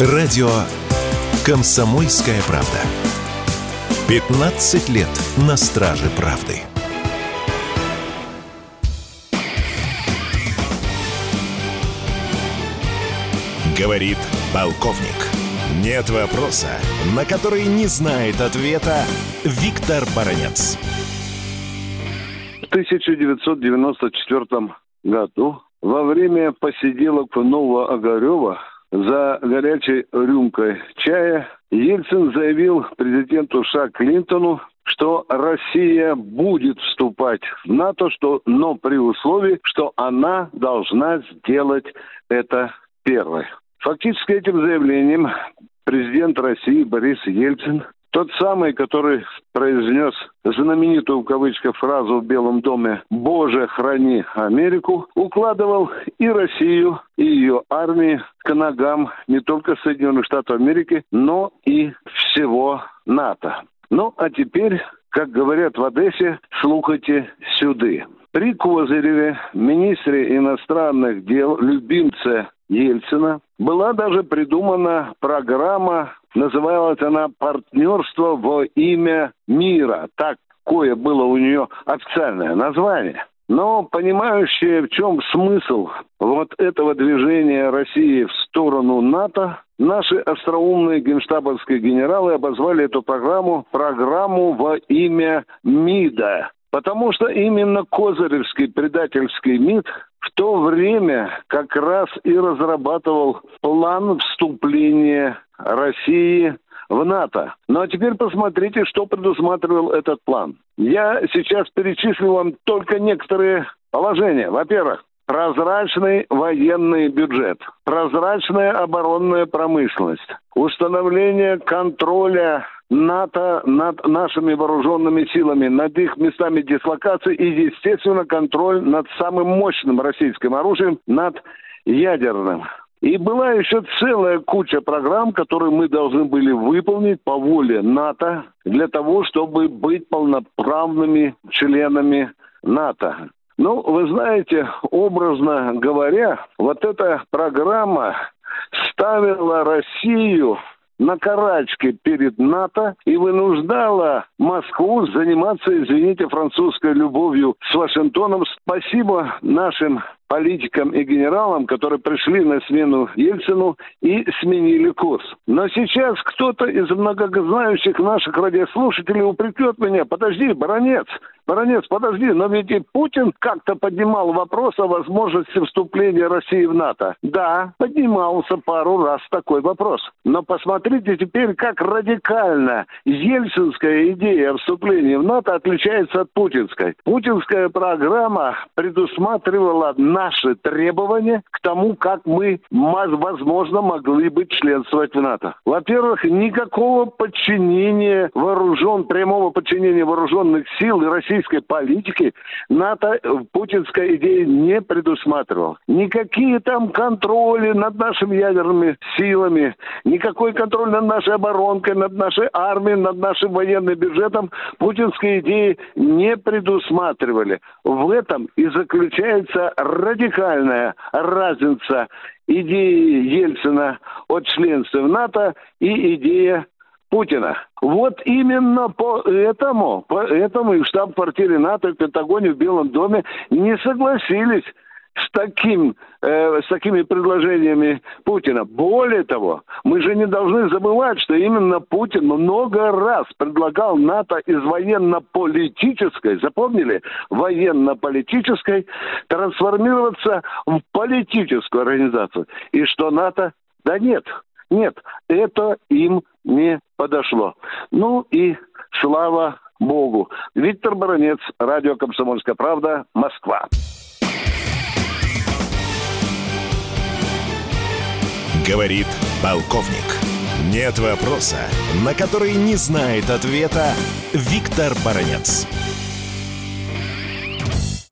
Радио «Комсомольская правда». 15 лет на страже правды. Говорит полковник. Нет вопроса, на который не знает ответа Виктор Баранец. В 1994 году во время посиделок Нового Огарева за горячей рюмкой чая Ельцин заявил президенту США Клинтону, что Россия будет вступать в НАТО, что, но при условии, что она должна сделать это первой. Фактически этим заявлением президент России Борис Ельцин тот самый, который произнес знаменитую в кавычках фразу в Белом доме «Боже, храни Америку», укладывал и Россию, и ее армии к ногам не только Соединенных Штатов Америки, но и всего НАТО. Ну, а теперь, как говорят в Одессе, слухайте сюды. При Козыреве, министре иностранных дел, любимце Ельцина, была даже придумана программа, называлась она «Партнерство во имя мира». Такое было у нее официальное название. Но понимающие, в чем смысл вот этого движения России в сторону НАТО, наши остроумные генштабовские генералы обозвали эту программу «Программу во имя МИДа». Потому что именно Козыревский предательский МИД в то время как раз и разрабатывал план вступления России в НАТО. Ну а теперь посмотрите, что предусматривал этот план. Я сейчас перечислю вам только некоторые положения. Во-первых, прозрачный военный бюджет, прозрачная оборонная промышленность, установление контроля НАТО над нашими вооруженными силами, над их местами дислокации и, естественно, контроль над самым мощным российским оружием, над ядерным. И была еще целая куча программ, которые мы должны были выполнить по воле НАТО для того, чтобы быть полноправными членами НАТО. Ну, вы знаете, образно говоря, вот эта программа ставила Россию на карачке перед НАТО и вынуждала Москву заниматься, извините, французской любовью с Вашингтоном. Спасибо нашим политикам и генералам, которые пришли на смену Ельцину и сменили курс. Но сейчас кто-то из многознающих наших радиослушателей упрекнет меня, подожди, баронец, баронец, подожди, но ведь и Путин как-то поднимал вопрос о возможности вступления России в НАТО. Да, поднимался пару раз такой вопрос. Но посмотрите теперь, как радикально ельцинская идея о вступлении в НАТО отличается от путинской. Путинская программа предусматривала на наши требования к тому, как мы, возможно, могли бы членствовать в НАТО. Во-первых, никакого подчинения вооружен, прямого подчинения вооруженных сил и российской политики НАТО в путинской идее не предусматривал. Никакие там контроли над нашими ядерными силами, никакой контроль над нашей оборонкой, над нашей армией, над нашим военным бюджетом путинской идеи не предусматривали. В этом и заключается радикальная разница идеи Ельцина от членства в НАТО и идея Путина. Вот именно поэтому, поэтому и штаб-квартире НАТО, в Пентагоне, в Белом доме не согласились с, таким, э, с такими предложениями Путина. Более того, мы же не должны забывать, что именно Путин много раз предлагал НАТО из военно-политической, запомнили, военно-политической, трансформироваться в политическую организацию. И что НАТО? Да нет, нет, это им не подошло. Ну и слава Богу. Виктор Баранец, радио «Комсомольская правда», Москва. Говорит полковник. Нет вопроса, на который не знает ответа Виктор Баранец.